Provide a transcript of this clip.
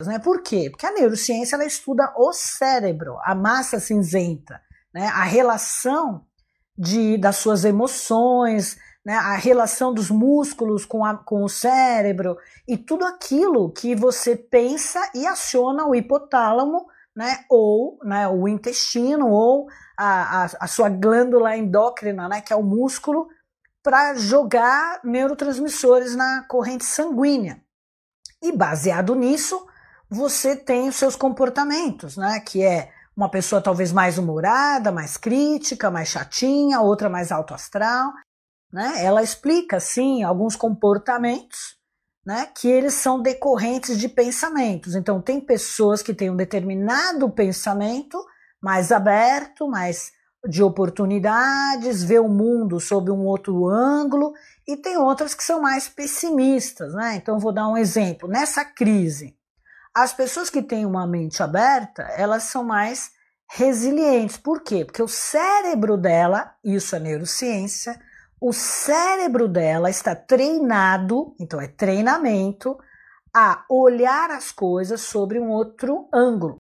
Né? Por quê? Porque a neurociência ela estuda o cérebro, a massa cinzenta, né? a relação de, das suas emoções, né? a relação dos músculos com, a, com o cérebro e tudo aquilo que você pensa e aciona o hipotálamo né, ou né, o intestino, ou a, a, a, sua glândula endócrina, né, que é o músculo, para jogar neurotransmissores na corrente sanguínea. E baseado nisso, você tem os seus comportamentos, né, que é uma pessoa talvez mais humorada, mais crítica, mais chatinha, outra mais alto astral. Né? Ela explica, sim, alguns comportamentos né, que eles são decorrentes de pensamentos. Então, tem pessoas que têm um determinado pensamento mais aberto, mais de oportunidades, vê o mundo sob um outro ângulo, e tem outras que são mais pessimistas. Né? Então, vou dar um exemplo. Nessa crise, as pessoas que têm uma mente aberta, elas são mais resilientes. Por quê? Porque o cérebro dela, isso é neurociência, o cérebro dela está treinado, então é treinamento, a olhar as coisas sobre um outro ângulo.